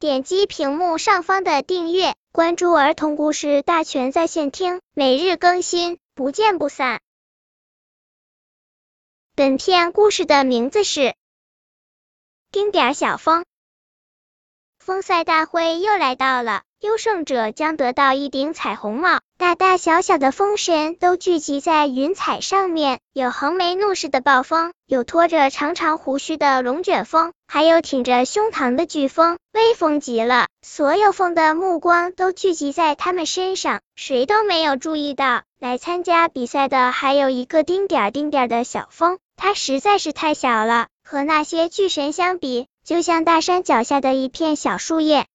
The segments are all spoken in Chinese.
点击屏幕上方的订阅，关注儿童故事大全在线听，每日更新，不见不散。本片故事的名字是《丁点小风》。风赛大会又来到了。优胜者将得到一顶彩虹帽，大大小小的风神都聚集在云彩上面，有横眉怒视的暴风，有拖着长长胡须的龙卷风，还有挺着胸膛的飓风，威风极了。所有风的目光都聚集在他们身上，谁都没有注意到来参加比赛的还有一个丁点儿丁点儿的小风，它实在是太小了，和那些巨神相比，就像大山脚下的一片小树叶。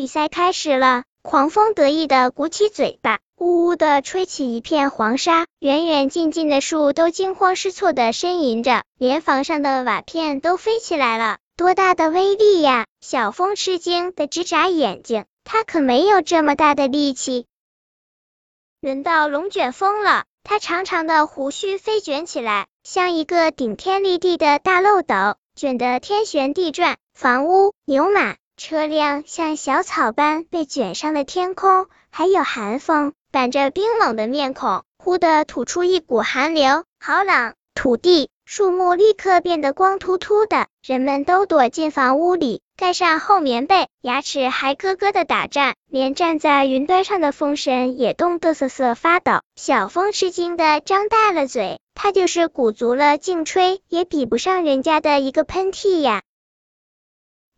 比赛开始了，狂风得意的鼓起嘴巴，呜呜的吹起一片黄沙，远远近近的树都惊慌失措的呻吟着，连房上的瓦片都飞起来了。多大的威力呀！小风吃惊的直眨眼睛，他可没有这么大的力气。轮到龙卷风了，它长长的胡须飞卷起来，像一个顶天立地的大漏斗，卷得天旋地转，房屋、牛马。车辆像小草般被卷上了天空，还有寒风，板着冰冷的面孔，忽的吐出一股寒流，好冷！土地、树木立刻变得光秃秃的，人们都躲进房屋里，盖上厚棉被，牙齿还咯咯的打颤，连站在云端上的风神也冻得瑟瑟发抖。小风吃惊的张大了嘴，他就是鼓足了劲吹，也比不上人家的一个喷嚏呀！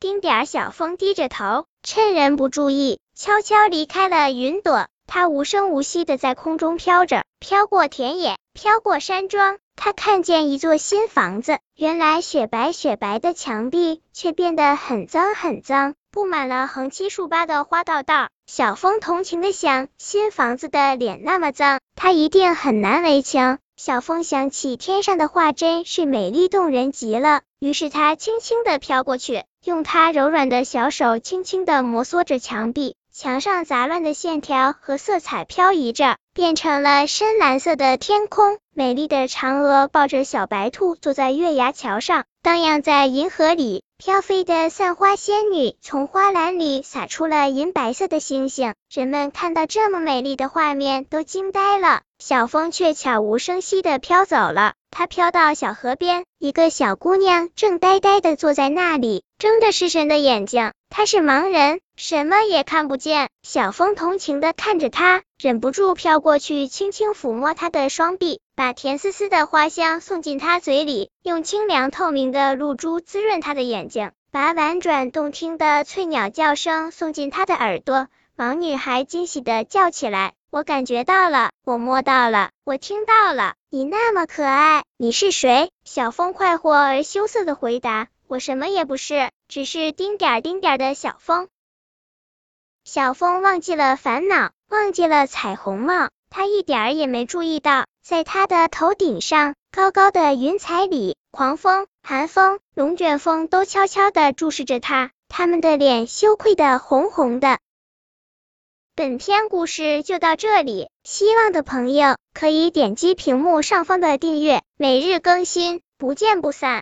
丁点儿小风低着头，趁人不注意，悄悄离开了云朵。它无声无息的在空中飘着，飘过田野，飘过山庄。他看见一座新房子，原来雪白雪白的墙壁却变得很脏很脏，布满了横七竖八的花道道。小风同情的想，新房子的脸那么脏，它一定很难为情。小风想起天上的画真是美丽动人极了，于是他轻轻地飘过去。用它柔软的小手轻轻地摩挲着墙壁，墙上杂乱的线条和色彩漂移着，变成了深蓝色的天空。美丽的嫦娥抱着小白兔坐在月牙桥上，荡漾在银河里。飘飞的散花仙女从花篮里洒出了银白色的星星。人们看到这么美丽的画面，都惊呆了。小风却悄无声息地飘走了。它飘到小河边，一个小姑娘正呆呆地坐在那里。睁着失神的眼睛，他是盲人，什么也看不见。小风同情的看着他，忍不住飘过去，轻轻抚摸他的双臂，把甜丝丝的花香送进他嘴里，用清凉透明的露珠滋润他的眼睛，把婉转动听的翠鸟叫声送进他的耳朵。盲女孩惊喜的叫起来：“我感觉到了，我摸到了，我听到了，你那么可爱，你是谁？”小风快活而羞涩的回答。我什么也不是，只是丁点儿丁点儿的小风。小风忘记了烦恼，忘记了彩虹帽，他一点儿也没注意到，在他的头顶上，高高的云彩里，狂风、寒风、龙卷风都悄悄的注视着他，他们的脸羞愧的红红的。本篇故事就到这里，希望的朋友可以点击屏幕上方的订阅，每日更新，不见不散。